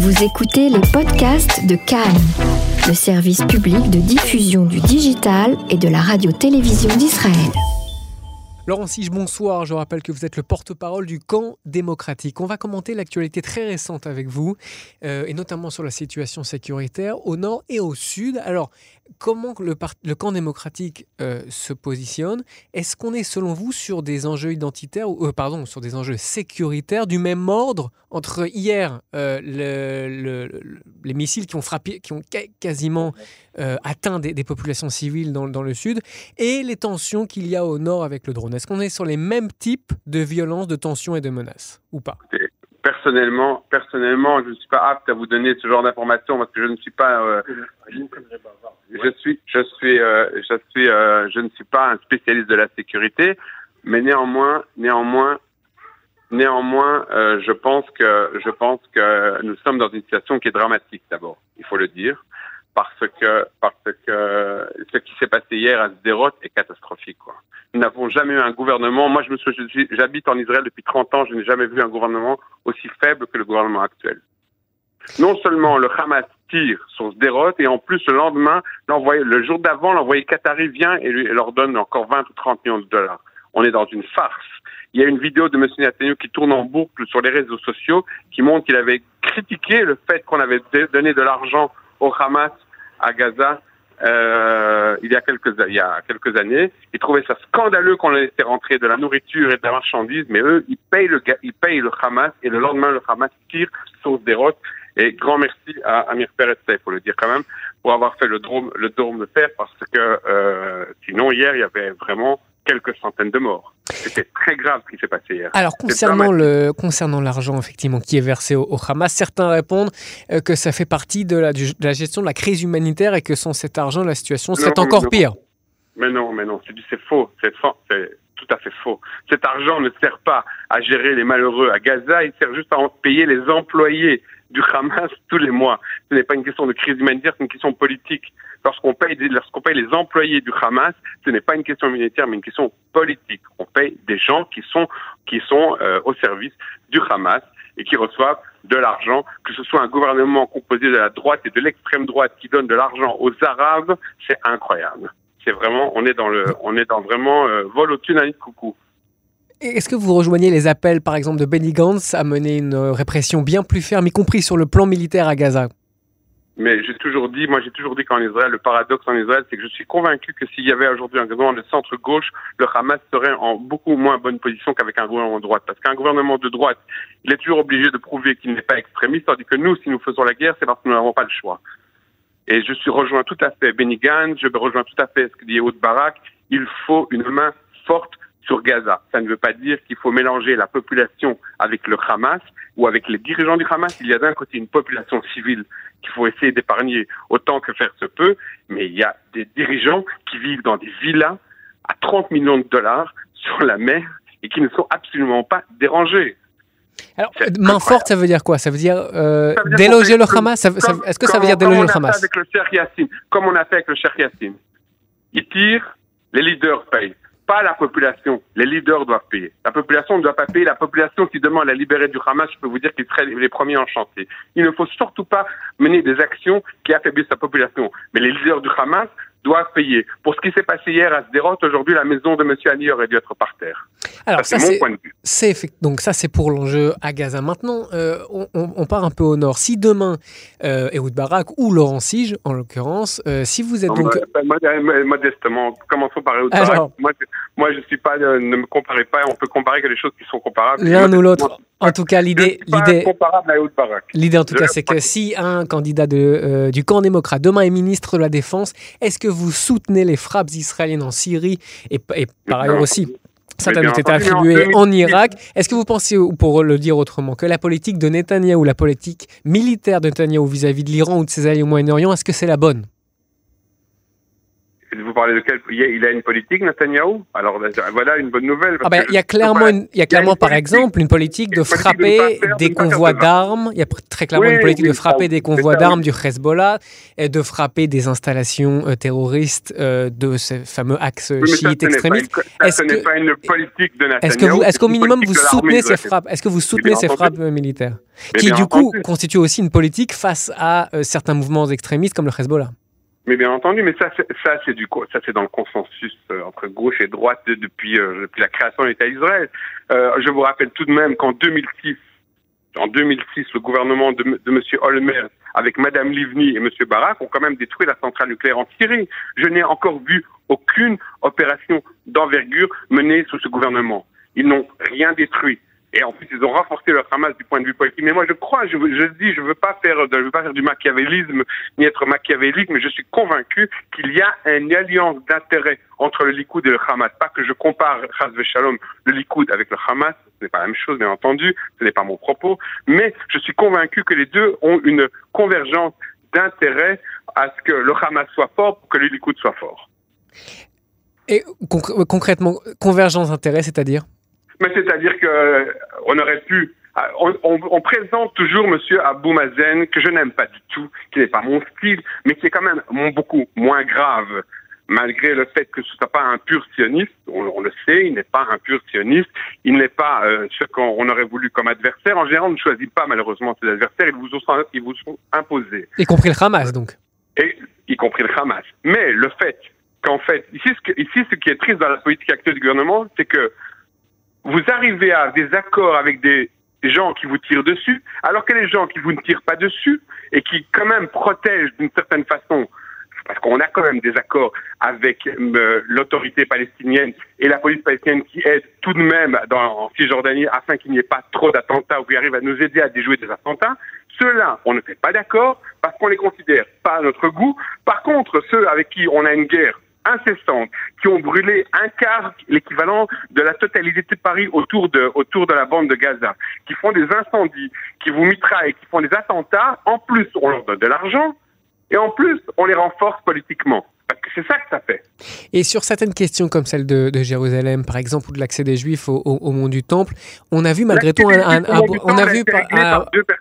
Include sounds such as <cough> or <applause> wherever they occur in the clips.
Vous écoutez les podcasts de Cannes, le service public de diffusion du digital et de la radio-télévision d'Israël. Laurent Sige, bonsoir. Je rappelle que vous êtes le porte-parole du camp démocratique. On va commenter l'actualité très récente avec vous, euh, et notamment sur la situation sécuritaire au nord et au sud. Alors, comment le, camp démocratique euh, se positionne? Est-ce qu'on est, selon vous, sur des enjeux identitaires, ou, euh, pardon, sur des enjeux sécuritaires du même ordre entre hier le, les missiles qui ont frappé, qui ont quasiment atteint des, populations civiles dans, dans le sud, et les tensions qu'il y a au nord avec le drone? Est-ce qu'on est sur les mêmes types de violences, de tensions et de menaces ou pas? Personnellement, personnellement, je ne suis pas apte à vous donner ce genre d'informations parce que je ne suis pas. Euh, je suis, je suis, euh, je suis, euh, je ne suis pas un spécialiste de la sécurité, mais néanmoins, néanmoins, néanmoins, je pense que, je pense que nous sommes dans une situation qui est dramatique. D'abord, il faut le dire parce que parce que ce qui s'est passé hier à Sderot est catastrophique. Nous n'avons jamais eu un gouvernement. Moi, je me j'habite en Israël depuis 30 ans. Je n'ai jamais vu un gouvernement aussi faible que le gouvernement actuel. Non seulement le Hamas tire sur Sderot et en plus le lendemain, le jour d'avant, l'envoyé qatari vient et, lui, leur donne encore 20 ou 30 millions de dollars. On est dans une farce. Il y a une vidéo de M. Netanyahu qui tourne en boucle sur les réseaux sociaux qui montre qu'il avait critiqué le fait qu'on avait donné de l'argent au Hamas à Gaza euh, il y a quelques il y a quelques années. Ils trouvaient ça scandaleux qu'on laissait rentrer de la nourriture et de la marchandise, mais eux, ils payent le ils payent le Hamas et le lendemain le Hamas tire sur des routes. Et grand merci à Amir Peretz, il faut le dire quand même, pour avoir fait le drôme le drôme de fer parce que euh, sinon hier il y avait vraiment quelques centaines de morts. C'était très grave ce qui s'est passé hier. Alors concernant le concernant l'argent effectivement qui est versé au, Hamas, certains répondent euh, que ça fait partie de la, de la, gestion de la crise humanitaire et que sans cet argent la situation serait encore pire. Mais non, mais non, c'est faux, c'est tout à fait faux. Cet argent ne sert pas à gérer les malheureux à Gaza, il sert juste à payer les employés du Hamas <laughs> tous les mois. Ce n'est pas une question de crise humanitaire, c'est une question politique. Lorsqu'on paye, lorsqu'on paye les employés du Hamas, ce n'est pas une question humanitaire, mais une question politique. On paye des gens qui sont, qui sont euh, au service du Hamas et qui reçoivent de l'argent, que ce soit un gouvernement composé de la droite et de l'extrême droite qui donne de l'argent aux Arabes, c'est incroyable. C'est vraiment, on est dans le, on est dans vraiment euh, vol au-dessus d'un coucou. Est-ce que vous rejoignez les appels, par exemple, de Benny Gantz à mener une répression bien plus ferme, y compris sur le plan militaire à Gaza? Mais j'ai toujours dit, moi j'ai toujours dit qu'en Israël, le paradoxe en Israël, c'est que je suis convaincu que s'il y avait aujourd'hui un gouvernement de centre-gauche, le Hamas serait en beaucoup moins bonne position qu'avec un gouvernement de droite. Parce qu'un gouvernement de droite, il est toujours obligé de prouver qu'il n'est pas extrémiste, tandis que nous, si nous faisons la guerre, c'est parce que nous n'avons pas le choix. Et je suis rejoint tout à fait Benny Gantz, je rejoins tout à fait ce que dit Ehud Barak. Il faut une main forte sur Gaza. Ça ne veut pas dire qu'il faut mélanger la population avec le Hamas ou avec les dirigeants du Hamas. Il y a d'un côté une population civile qu'il faut essayer d'épargner autant que faire se peut, mais il y a des dirigeants qui vivent dans des villas à 30 millions de dollars sur la mer et qui ne sont absolument pas dérangés. Alors, main forte, ça veut dire quoi? Ça veut dire, euh, déloger le Hamas? Est-ce que ça veut dire déloger le Hamas? avec le Yassine, Comme on a fait avec le Cheikh Yassine. Ils tirent, les leaders payent pas la population. Les leaders doivent payer. La population ne doit pas payer. La population qui demande à libérer du Hamas, je peux vous dire qu'ils seraient les premiers enchantés. Il ne faut surtout pas mener des actions qui affaiblissent la population. Mais les leaders du Hamas doivent payer. Pour ce qui s'est passé hier à Sderot, aujourd'hui, la maison de M. Ali aurait dû être par terre. Alors, ça, c'est mon point de vue. Donc ça, c'est pour l'enjeu à Gaza. Maintenant, euh, on, part un peu au nord. Si demain, euh, Ehud Barak ou Laurent Sige, en l'occurrence, euh, si vous êtes donc... modestement, commençons par Ehud Barak? Moi, moi, je suis pas... Euh, ne me comparez pas. On peut comparer que les choses qui sont comparables. L'un ou l'autre. En tout cas, l'idée, l'idée, l'idée en tout cas, c'est que si un candidat de, du camp démocrate demain est ministre de la Défense, est-ce que vous soutenez les frappes israéliennes en Syrie et, et par ailleurs aussi ça a été attribué en, Irak. Est-ce que vous pensez, ou pour le dire autrement, que la politique de Netanyahou, la politique militaire de Netanyahou vis-à-vis de l'Iran ou de ses alliés au Moyen-Orient, est-ce que c'est la bonne? Vous parlez de quel Il a une politique, Netanyahou Alors voilà une bonne nouvelle. Ah ben, il y a clairement, il y a clairement par exemple une politique de frapper des convois d'armes. Il y a très clairement une politique de frapper des convois d'armes du Hezbollah et de frapper des installations euh, terroristes euh, de ce fameux axe chiite extrémiste. Est-ce que pas une politique de Est-ce que vous, est-ce qu'au minimum vous soutenez ces frappes? Est-ce que vous soutenez ces frappes militaires? Qui du coup constituent aussi une politique face à certains mouvements extrémistes comme le Hezbollah mais bien entendu, mais ça, ça c'est du ça c'est dans le consensus euh, entre gauche et droite depuis, euh, depuis la création de l'État d'Israël. Euh, je vous rappelle tout de même qu'en 2006, en 2006, le gouvernement de, M. Holmer, avec Mme Livni et M. Barak, ont quand même détruit la centrale nucléaire en Syrie. Je n'ai encore vu aucune opération d'envergure menée sous ce gouvernement. Ils n'ont rien détruit. Et en plus, ils ont renforcé leur Hamas du point de vue politique. Mais moi, je crois, je, je dis, je veux pas faire, je veux pas faire du machiavélisme ni être machiavélique, mais je suis convaincu qu'il y a une alliance d'intérêts entre le Likoud et le Hamas. Pas que je compare, Chaz Shalom, le Likoud avec le Hamas, ce n'est pas la même chose, bien entendu, ce n'est pas mon propos, mais je suis convaincu que les deux ont une convergence d'intérêts à ce que le Hamas soit fort pour que le Likoud soit fort. Et concrètement, convergence d'intérêts, c'est-à-dire? Mais c'est-à-dire que euh, on aurait pu euh, on, on, on, présente toujours Monsieur Abou Mazen, que je n'aime pas du tout, qui n'est pas mon style, mais qui est quand même beaucoup moins grave, malgré le fait que ce soit pas un pur sioniste. On, le sait, il n'est pas un pur sioniste. Il n'est pas euh, ce qu'on aurait voulu comme adversaire. En général, on ne choisit pas malheureusement ses adversaires. Ils vous, sont, ils vous sont imposés. Y compris le Hamas, donc. Et, y compris le Hamas. Mais le fait qu'en fait, ici ce, que, ici, ce qui est triste dans la politique actuelle du gouvernement, c'est que vous arrivez à des accords avec des gens qui vous tirent dessus, alors que les gens qui vous ne tirent pas dessus et qui quand même protègent d'une certaine façon, parce qu'on a quand même des accords avec euh, l'autorité palestinienne et la police palestinienne qui aide tout de même dans, en Cisjordanie afin qu'il n'y ait pas trop d'attentats ou qui arrivent à nous aider à déjouer des attentats. Ceux-là, on ne fait pas d'accord parce qu'on les considère pas à notre goût. Par contre, ceux avec qui on a une guerre incessantes qui ont brûlé un quart, l'équivalent de la totalité de Paris autour de, autour de la bande de Gaza, qui font des incendies, qui vous mitraillent, qui font des attentats. En plus, on leur donne de l'argent et en plus, on les renforce politiquement. C'est ça que ça fait. Et sur certaines questions comme celle de, Jérusalem, par exemple, ou de l'accès des Juifs au, au, mont du Temple, on a vu malgré tout un, on a vu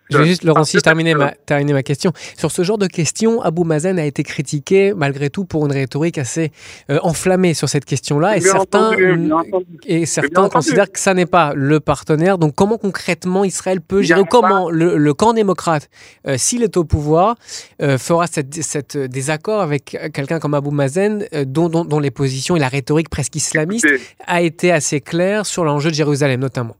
je vais juste Laurent si je terminer ma terminer ma question sur ce genre de questions. Abou Mazen a été critiqué malgré tout pour une rhétorique assez euh, enflammée sur cette question-là, et certains et certains considèrent que ça n'est pas le partenaire. Donc comment concrètement Israël peut gérer comment le, camp démocrate, euh, s'il est au pouvoir, euh, fera cette, cette désaccord avec quelqu'un comme Abou Mazen, euh, dont, dont, les positions et la rhétorique presque islamiste a été assez claire sur l'enjeu de Jérusalem notamment.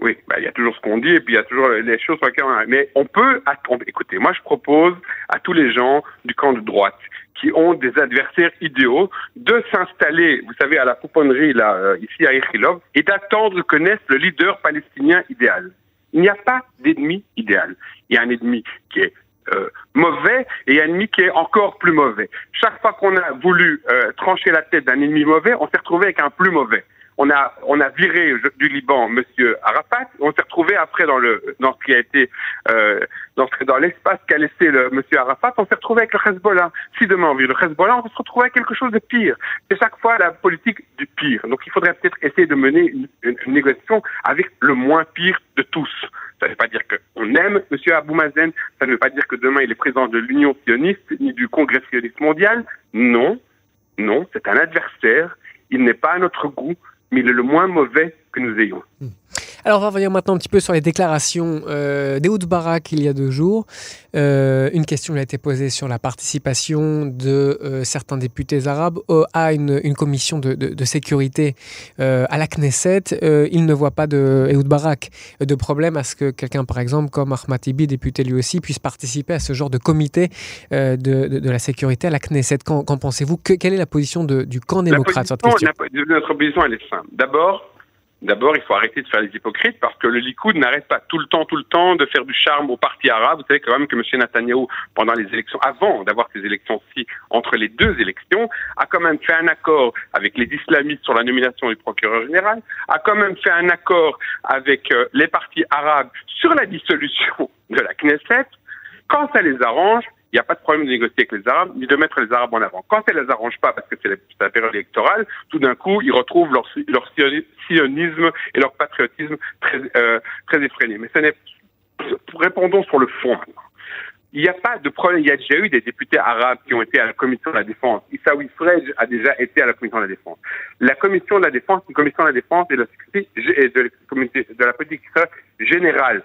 Oui, bah, il y a toujours ce qu'on dit et puis il y a toujours les choses sur lesquelles on a... Mais on peut... attendre. Écoutez, moi je propose à tous les gens du camp de droite qui ont des adversaires idéaux de s'installer, vous savez, à la pouponnerie là, euh, ici à Echilov, et d'attendre que naisse le leader palestinien idéal. Il n'y a pas d'ennemi idéal. Il y a un ennemi qui est euh, mauvais et ennemi qui est encore plus mauvais. Chaque fois qu'on a voulu euh, trancher la tête d'un ennemi mauvais, on s'est retrouvé avec un plus mauvais. On a, on a viré du Liban Monsieur Arafat. On s'est retrouvé après dans le, dans ce qui a été, euh, dans, dans l'espace qu'a laissé le Monsieur Arafat. On s'est retrouvé avec le Hezbollah. Si demain on vire le Hezbollah, on va se retrouver avec quelque chose de pire. C'est chaque fois la politique du pire. Donc il faudrait peut-être essayer de mener une, une négociation avec le moins pire de tous. Ça ne veut pas dire qu'on aime M. Abou Mazen, ça ne veut pas dire que demain il est président de l'Union sioniste ni du Congrès sioniste mondial. Non, non, c'est un adversaire. Il n'est pas à notre goût, mais il est le moins mauvais que nous ayons. Hmm. Alors, revenons maintenant un petit peu sur les déclarations euh, d'Ehoud Barak il y a deux jours. Euh, une question a été posée sur la participation de euh, certains députés arabes à une, commission de, sécurité à la Knesset. il ne voit pas de Ehud Barak de problème à ce que quelqu'un, par exemple, comme Ahmad Tibi, député lui aussi, puisse participer à ce genre de comité de, la sécurité à la Knesset. Qu'en pensez-vous? Quelle est la position du camp démocrate sur cette question? Notre position, elle est simple. D'abord, D'abord, il faut arrêter de faire les hypocrites parce que le Likoud n'arrête pas tout le temps, tout le temps de faire du charme au parti arabe. Vous savez quand même que M. Netanyahu, pendant les élections, avant d'avoir ces élections-ci, entre les deux élections, a quand même fait un accord avec les islamistes sur la nomination du procureur général, a quand même fait un accord avec euh, les partis arabes sur la dissolution de la Knesset. Quand ça les arrange, il n'y a pas de problème de négocier avec les Arabes, ni de mettre les Arabes en avant. Quand ça ne les arrange pas, parce que c'est la période électorale, tout d'un coup, ils retrouvent leur, sionisme et leur patriotisme très, euh, très effréné. Mais ce n'est, répondons sur le fond maintenant. Il n'y a pas de problème. Il y a déjà eu des députés arabes qui ont été à la commission de la défense. Issaoui Frej a déjà été à la commission de la défense. La commission de la défense, une commission de la défense et de la de la politique générale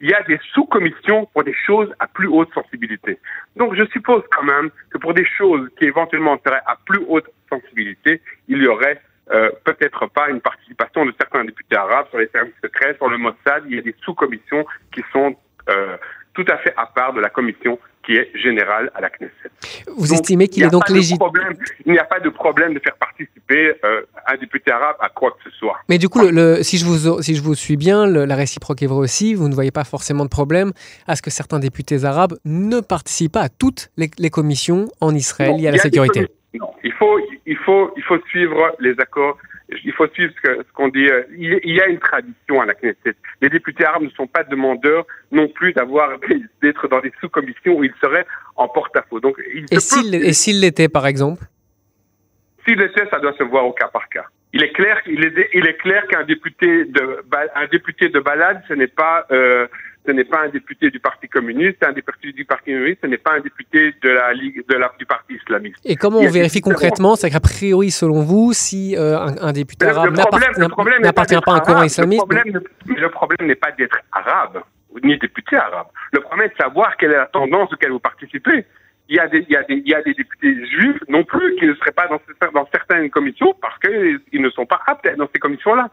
il y a des sous-commissions pour des choses à plus haute sensibilité. Donc je suppose quand même que pour des choses qui éventuellement seraient à plus haute sensibilité, il y aurait euh, peut-être pas une participation de certains députés arabes sur les services secrets, sur le Mossad. Il y a des sous-commissions qui sont euh, tout à fait à part de la commission qui est générale à la Knesset. Vous estimez qu'il est donc légitime Il n'y a pas de problème de faire participer euh, un député arabe à quoi que ce soit. Mais du coup, le, si, je vous, si je vous suis bien, la réciproque est vraie aussi. Vous ne voyez pas forcément de problème à ce que certains députés arabes ne participent pas à toutes les, commissions en Israël liées à la sécurité. Non, il faut, il, faut, il faut suivre les accords il faut suivre ce qu'on dit. Il, y a une tradition à la Knesset. Les députés arabes ne sont pas demandeurs non plus d'avoir <laughs> d'être dans des sous-commissions où ils seraient en porte-à-faux. Donc, et s'ils l'étaient, par exemple? S'il l'était, ça doit se voir au cas par cas. Il est clair, il est, il est clair qu'un député de, un député de balade, ce n'est pas euh, ce n'est pas un député du Parti communiste, un député du Parti communiste, ce n'est pas un député de la Ligue de la, du Parti islamiste. Et comment on vérifie concrètement C'est qu'a priori, selon vous, si euh, un, député arabe n'appartient pas à un courant islamiste Le problème, n'est pas d'être arabe ni député arabe. Le problème est de savoir quelle est la tendance auquel vous participez. Il y, a des, il, y a des, il y a des députés juifs non plus qui ne seraient pas dans, dans certaines commissions parce qu'ils ne sont pas aptes dans ces commissions-là.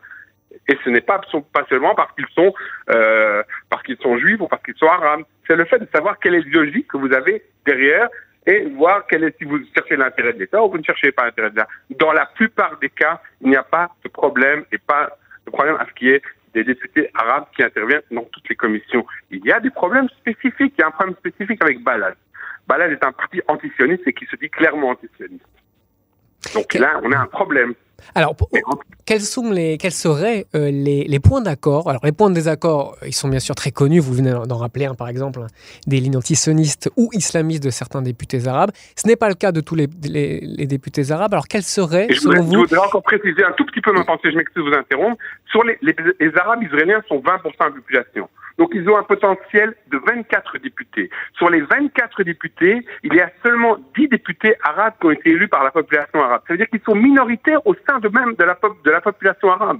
Et ce n'est pas, pas seulement parce qu'ils sont, euh, qu'ils sont juifs ou parce qu'ils sont arabes. C'est le fait de savoir quelle est l'idéologie que vous avez derrière et voir quel est, si vous cherchez l'intérêt de l'État ou vous ne cherchez pas l'intérêt de l'État. Dans la plupart des cas, il n'y a pas de problème et pas de problème à ce qui est des députés arabes qui interviennent dans toutes les commissions. Il y a des problèmes spécifiques. Il y a un problème spécifique avec Balad. Balad est un parti antisioniste et qui se dit clairement antisioniste. Donc là, on a un problème. Alors, quels, sont les, quels seraient euh, les, les, points d'accord? Alors, les points de désaccord, ils sont bien sûr très connus. Vous venez d'en rappeler un, par exemple, hein, des lignes antisionistes ou islamistes de certains députés arabes. Ce n'est pas le cas de tous les, les, députés arabes. Alors, quels seraient, selon vous... Je voudrais encore préciser un tout petit peu ma pensée, je m'excuse de vous interrompre. Sur les, les Arabes israéliens sont 20% de la population. Donc ils ont un potentiel de 24 députés. Sur les 24 députés, il y a seulement 10 députés arabes qui ont été élus par la population arabe. Ça veut dire qu'ils sont minoritaires au sein de même de la, de la population arabe.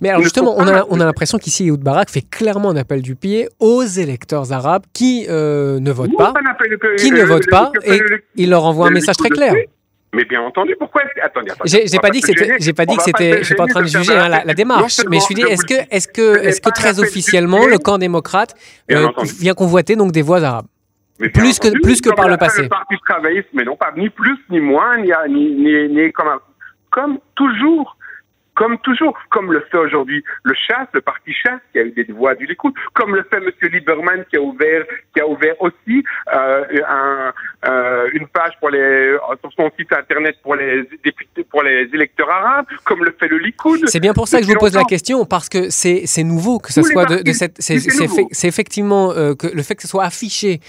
Mais alors justement, on a, on a l'impression qu'ici, Ehud Barak fait clairement un appel du pied aux électeurs arabes qui euh, ne votent pas, qui ne votent pas, et il leur envoie un message très clair. Mais bien entendu, pourquoi Attendez, attendez. J'ai pas, dit que c'était. J'ai pas dit que c'était. Je suis pas en train de juger hein, la, démarche, mais je suis dit, est-ce que, est-ce que, est-ce que très officiellement, le camp démocrate euh, vient convoiter donc des voix arabes? Plus que plus que par le passé. Le parti travailliste, mais non pas ni plus ni moins, ni ni, ni, comme comme toujours comme toujours, comme le fait aujourd'hui le chasse, le parti chasse, qui a eu des voix du Likoud, comme le fait M. Lieberman, qui a ouvert, qui a ouvert aussi euh, un, euh, une page pour les, sur son site internet pour les députés, pour les électeurs arabes, comme le fait le Likoud. C'est bien pour ça que je vous pose la question, parce que c'est, c'est nouveau que ça soit de, de, cette, c'est, c'est, effectivement euh, que le fait que ce soit affiché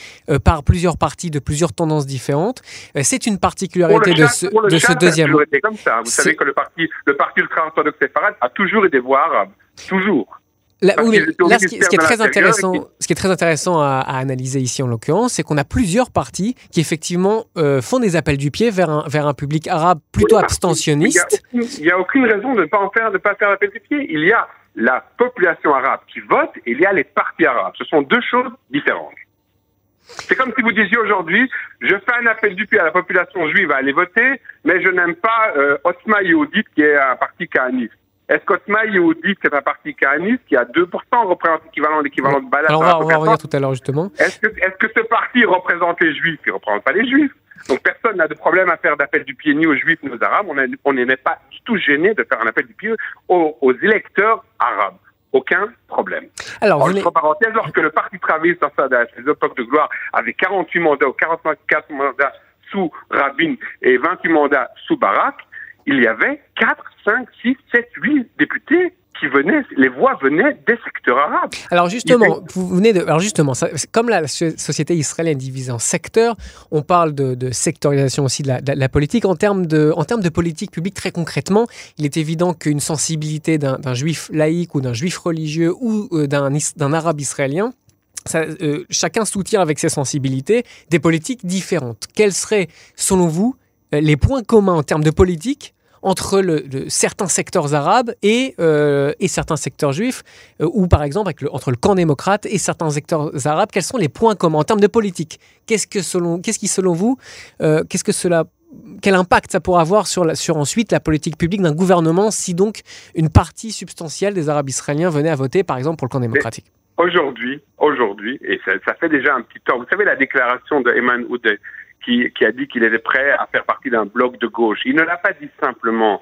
par plusieurs partis de plusieurs tendances différentes, c'est une particularité de ce, de ce deuxième. Comme ça. Vous savez que le parti, le parti ultra orthodoxe séfarade a toujours été voix arabe. Toujours. Là, oui, là ce, qui, est très intéressant, ce qui est très intéressant à, analyser ici en l'occurrence, c'est qu'on a plusieurs partis qui effectivement euh, font des appels du pied vers un, vers un public arabe plutôt abstentionniste. Il n'y a, aucune raison de ne pas en faire, de pas faire appel du pied. Il y a la population arabe qui vote et il y a les partis arabes. Ce sont deux choses différentes. C'est comme si vous disiez aujourd'hui, je fais un appel du pied à la population juive à aller voter, mais je n'aime pas euh, Osma Yehoudit qui est un parti kahaniste. Est-ce qu'Osma Yehoudit, qui est un parti kahaniste, qui a 2% représente l'équivalent l'équivalent de Balad Alors on va, on va revenir tout à l'heure justement. Est-ce que, est que ce parti représente les juifs? Il ne représente pas les juifs. Donc personne n'a de problème à faire d'appel du pied ni aux juifs ni aux arabes. On n'est pas du tout gêné de faire un appel du pied aux, aux électeurs arabes aucun problème. Alors, entre parenthèses, lorsque le Parti travailliste dans sa ses époques de gloire avait 48 mandats ou 44 mandats sous Rabin et 28 mandats sous Barak, il y avait 4, 5, 6, 7, 8 députés qui venaient, les voix venaient des secteurs arabes. Alors justement, vous venez de, alors justement, comme la société israélienne est divisée en secteurs, on parle de, sectorisation aussi de la, politique. En termes de, en termes de politique publique, très concrètement, il est évident qu'une sensibilité d'un juif laïque ou d'un juif religieux ou euh, d'un arabe israélien euh, chacun soutient avec ses sensibilités des politiques différentes. Quels seraient, selon vous, euh, les points communs en termes de politique entre certains secteurs arabes et, euh, certains secteurs juifs, ou par exemple entre le camp démocrate et certains secteurs arabes, quels sont les points communs en termes de politique? Qu'est-ce qui selon vous, cela, quel impact ça pourrait avoir sur, ensuite la politique publique d'un gouvernement si donc une partie substantielle des Arabes israéliens venait à voter par exemple pour le camp démocratique? Aujourd'hui, aujourd'hui, et ça, ça, fait déjà un petit temps, vous savez la déclaration de Eman Oudeh qui, qui a dit qu'il était prêt à faire partie d'un bloc de gauche. Il ne l'a pas dit simplement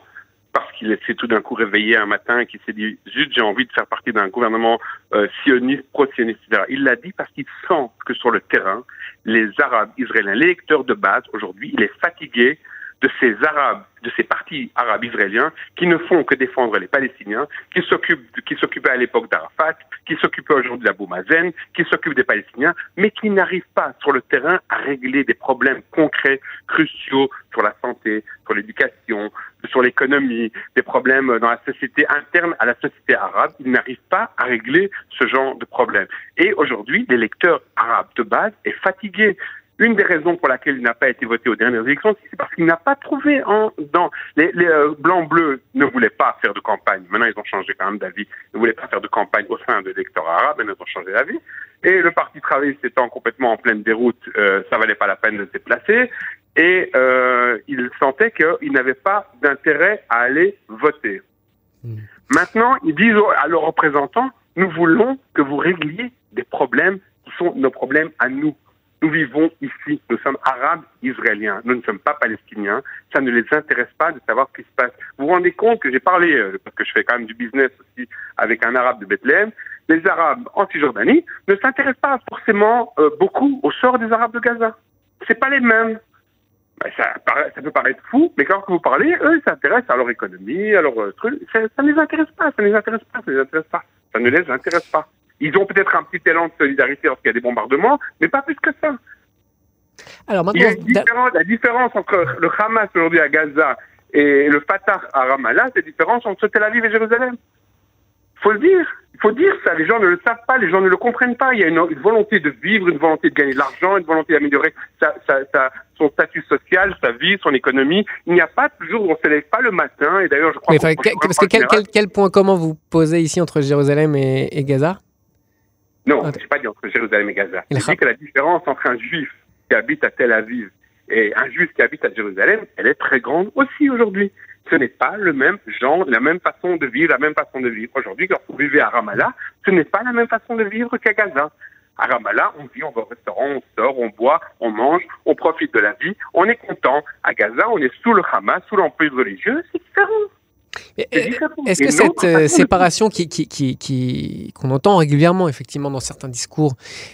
parce qu'il s'est tout d'un coup réveillé un matin et qu'il s'est dit juste j'ai envie de faire partie d'un gouvernement euh, sioniste, pro-sioniste, etc. Il l'a dit parce qu'il sent que sur le terrain, les Arabes israéliens, les lecteurs de base aujourd'hui, il est fatigué de ces Arabes, de ces partis arabes israéliens qui ne font que défendre les Palestiniens, qui s'occupent, qui s'occupaient à l'époque d'Arafat, qui s'occupaient aujourd'hui d'Abou Mazen, qui s'occupent des Palestiniens, mais qui n'arrivent pas sur le terrain à régler des problèmes concrets, cruciaux sur la santé, sur l'éducation, sur l'économie, des problèmes dans la société interne à la société arabe. Ils n'arrivent pas à régler ce genre de problèmes. Et aujourd'hui, l'électeur arabe de base est fatigué une des raisons pour laquelle il n'a pas été voté aux dernières élections, c'est parce qu'il n'a pas trouvé en, dans les, les euh, blancs bleus ne voulaient pas faire de campagne. Maintenant, ils ont changé quand même d'avis. Ils ne voulaient pas faire de campagne au sein de l'électorat arabe, mais ils ont changé d'avis. Et le Parti travailliste étant complètement en pleine déroute, euh, ça valait pas la peine de se déplacer. Et euh, ils sentaient qu'ils n'avaient pas d'intérêt à aller voter. Hmm. Maintenant, ils disent à leurs représentants, nous voulons que vous régliez des problèmes qui sont nos problèmes à nous. Nous vivons ici, nous sommes arabes israéliens, nous ne sommes pas palestiniens, ça ne les intéresse pas de savoir ce qui se passe. Vous vous rendez compte que j'ai parlé, euh, parce que je fais quand même du business aussi avec un arabe de Bethléem, les arabes en Cisjordanie ne s'intéressent pas forcément euh, beaucoup au sort des arabes de Gaza. C'est pas les mêmes. Ben, ça, peut paraître fou, mais quand vous parlez, eux, ils s'intéressent à leur économie, à leur euh, truc. Ça ne les intéresse pas, ça ne les intéresse pas. Ça ne les intéresse pas. Ils ont peut-être un petit élan de solidarité lorsqu'il y a des bombardements, mais pas plus que ça. Alors maintenant, la différence entre le Hamas aujourd'hui à Gaza et le Fatah à Ramallah, c'est la différence entre Tel Aviv et Jérusalem. Il faut le dire. Il faut dire ça. Les gens ne le savent pas, les gens ne le comprennent pas. Il y a une, volonté de vivre, une volonté de gagner de l'argent, une volonté d'améliorer son statut social, sa vie, son économie. Il n'y a pas toujours, on ne se lève pas le matin. Et d'ailleurs, je crois. Mais parce que quel, quel, point commun vous posez ici entre Jérusalem et Gaza? Non, je n'ai pas dit entre Jérusalem et Gaza. Je dis que la différence entre un juif qui habite à Tel Aviv et un juif qui habite à Jérusalem, elle est très grande aussi aujourd'hui. Ce n'est pas le même genre, la même façon de vivre, la même façon de vivre. Aujourd'hui, quand vous vivez à Ramallah, ce n'est pas la même façon de vivre qu'à Gaza. À Ramallah, on vit, on va au restaurant, on sort, on boit, on mange, on profite de la vie, on est content. À Gaza, on est sous le Hamas, sous l'emprise religieuse, c'est différent. Est-ce que cette euh, séparation qu'on qui, qui, qui, qu'on entend régulièrement, effectivement, dans certains discours,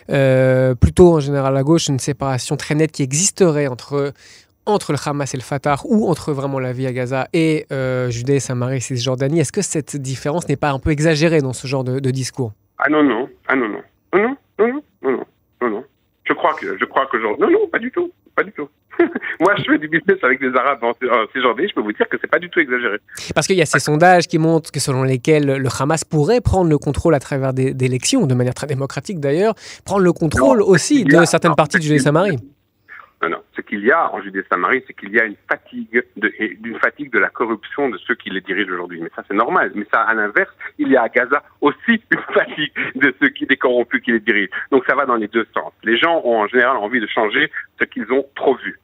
euh, plutôt en général à gauche, une séparation très nette qui existerait entre, entre le Hamas et le Fatah, ou entre vraiment la vie à Gaza et euh, Judée, Samarie, Cisjordanie, est-ce que cette différence n'est pas un peu exagérée dans ce genre de, discours? Ah non, non, ah non, non, non, non, non, non, non, non, Je crois que, je crois que, non, non, pas du tout, pas du tout. <laughs> Moi, je fais du business avec des Arabes en Cisjordanie, je peux vous dire que c'est pas du tout exagéré. Parce qu'il y a ces sondages qui montrent que selon lesquels le Hamas pourrait prendre le contrôle à travers des, élections, de manière très démocratique d'ailleurs, prendre le contrôle aussi de certaines parties du Judée-Samarie. Non, non. Ce qu'il y a en Judée-Samarie, c'est qu'il y a une fatigue, de, d'une fatigue de la corruption de ceux qui les dirigent aujourd'hui. Mais ça, c'est normal. Mais ça, à l'inverse, il y a à Gaza aussi <laughs> une fatigue de ceux qui, des corrompus qui les dirigent. Donc ça va dans les deux sens. Les gens ont en général envie de changer ce qu'ils ont trop vu.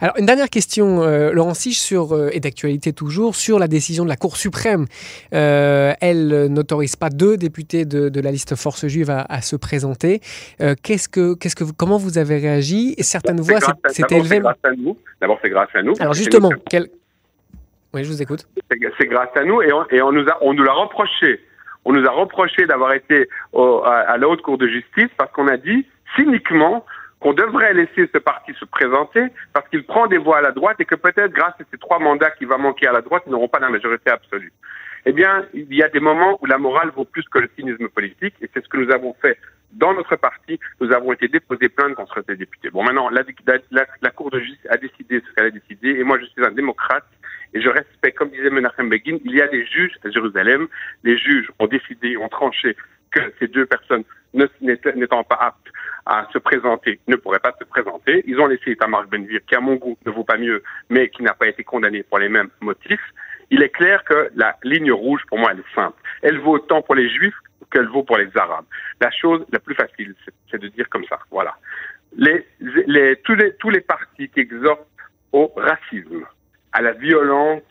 Alors, une dernière question, euh, Laurent Sich, sur, euh, et d'actualité toujours, sur la décision de la Cour suprême. Euh, elle n'autorise pas deux députés de, la liste Force juive à, se présenter. qu'est-ce que, qu'est-ce que vous, comment vous avez réagi? Certaines voix s'étaient élevées. D'abord, c'est grâce à nous. Alors, justement, quel... oui, je vous écoute. C'est grâce à nous et on, et on nous, a, on nous l'a reproché. On nous a reproché d'avoir été à, à la haute cour de justice parce qu'on a dit cyniquement qu'on devrait laisser ce parti se présenter parce qu'il prend des voix à la droite et que peut-être grâce à ces trois mandats qui va manquer à la droite, ils n'auront pas la majorité absolue. eh bien, il y a des moments où la morale vaut plus que le cynisme politique, et c'est ce que nous avons fait dans notre parti. Nous avons été déposés plainte contre ces députés. Bon, maintenant, la, la, la Cour de justice a décidé ce qu'elle a décidé, et moi, je suis un démocrate, et je respecte, comme disait Menachem Begin, il y a des juges à Jérusalem. Les juges ont décidé, ont tranché que ces deux personnes n'étant pas aptes à se présenter, ne pourraient pas se présenter. Ils ont laissé Itamar Benvir, qui à mon goût ne vaut pas mieux, mais qui n'a pas été condamné pour les mêmes motifs. Il est clair que la ligne rouge, pour moi, elle est simple. Elle vaut autant pour les juifs qu'elle vaut pour les arabes. La chose la plus facile, c'est de dire comme ça. Voilà. Tous les partis qui exhortent au racisme, à la violence,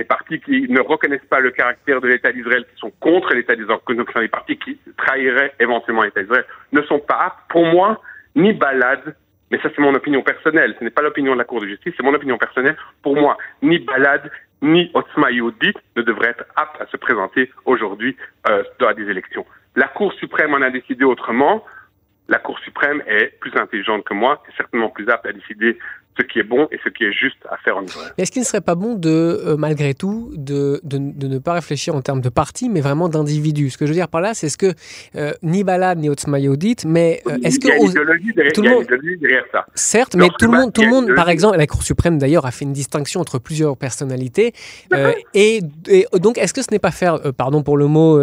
des partis qui ne reconnaissent pas le caractère de l'État d'Israël, qui sont contre l'État d'Israël, des partis qui trahiraient éventuellement l'État d'Israël, ne sont pas pour moi, ni balade, mais ça c'est mon opinion personnelle, ce n'est pas l'opinion de la Cour de justice, c'est mon opinion personnelle, pour moi, ni balade, ni Otzma Yehudit ne devraient être aptes à se présenter aujourd'hui euh, dans des élections. La Cour suprême en a décidé autrement, la Cour suprême est plus intelligente que moi, est certainement plus apte à décider ce qui est bon et ce qui est juste à faire en Israël. Est-ce qu'il ne serait pas bon de, euh, malgré tout, de, de, ne pas réfléchir en termes de parti, mais vraiment d'individu Ce que je veux dire par là, c'est ce que euh, ni Balad ni Otzma Yehudit, mais euh, est-ce que... Il y a une idéologie derrière, tout le monde, derrière ça. Certes, mais tout le monde, tout le monde par exemple, la Cour suprême d'ailleurs a fait une distinction entre plusieurs personnalités. et, donc, est-ce que ce n'est pas faire, pardon pour le mot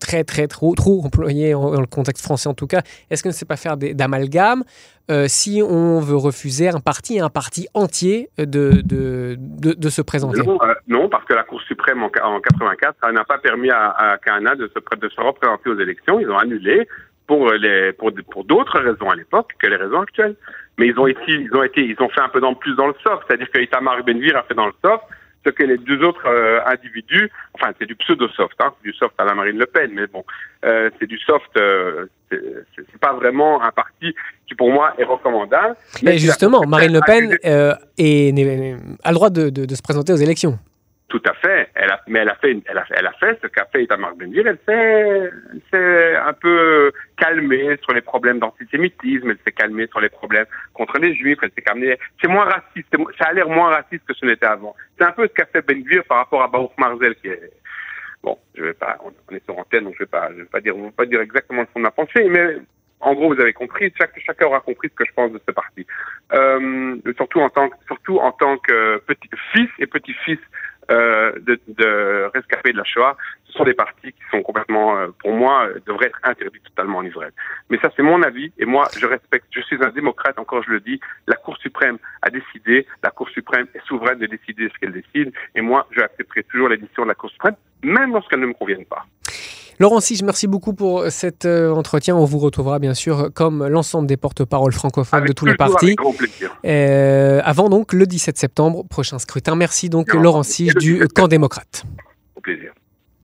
très, très, trop, trop employé dans le contexte français en tout cas, est-ce que ce n'est pas faire d'amalgame euh, si on veut refuser un parti, un parti entier de, de, de, se présenter euh, non, parce que la Cour suprême en, en 84, ça n'a pas permis à, à Cana de se, de se représenter aux élections. Ils ont annulé pour les pour, pour d'autres raisons à l'époque que les raisons actuelles. Mais ils ont été ils ont été ils ont fait un peu dans plus dans le soft, c'est-à-dire que Itamar Benvir a fait dans le soft ce que les deux autres euh, individus, enfin c'est du pseudo-soft, hein, du soft à la Marine Le Pen, mais bon, euh, c'est du soft, euh, c'est pas vraiment un parti qui pour moi est recommandable. Mais justement, Marine Le Pen est, a le droit de, de se présenter aux élections. Tout à fait. Elle a, mais elle a fait, elle a, elle a fait ce qu'a fait Itamar Ben-Gvir. Elle s'est, s'est un peu calmée sur les problèmes d'antisémitisme. Elle s'est calmée sur les problèmes contre les Juifs. Elle s'est calmée. C'est moins raciste. Ça a l'air moins raciste que ce n'était avant. C'est un peu ce qu'a fait Ben-Gvir par rapport à Baruch Marzel, qui est bon. Je vais pas. On est sur antenne, donc je vais pas. Je vais pas dire. On va pas dire exactement ce qu'on a pensé, mais en gros, vous avez compris, chaque, chacun aura compris ce que je pense de ce parti. Euh, surtout en tant que, surtout en tant que petit fils et petit-fils euh, de, de rescapés de la Shoah, ce sont des partis qui sont complètement, euh, pour moi, euh, devraient être interdits totalement en Israël. Mais ça, c'est mon avis, et moi, je respecte, je suis un démocrate, encore je le dis, la Cour suprême a décidé, la Cour suprême est souveraine de décider ce qu'elle décide, et moi, je accepterai toujours les décisions de la Cour suprême, même lorsqu'elles ne me conviennent pas. Laurent Sige, merci beaucoup pour cet euh, entretien. On vous retrouvera bien sûr comme l'ensemble des porte-paroles francophones de tous les partis. Euh, avant donc le 17 septembre, prochain scrutin. Merci donc Laurent Sige du Camp démocrate. Au plaisir.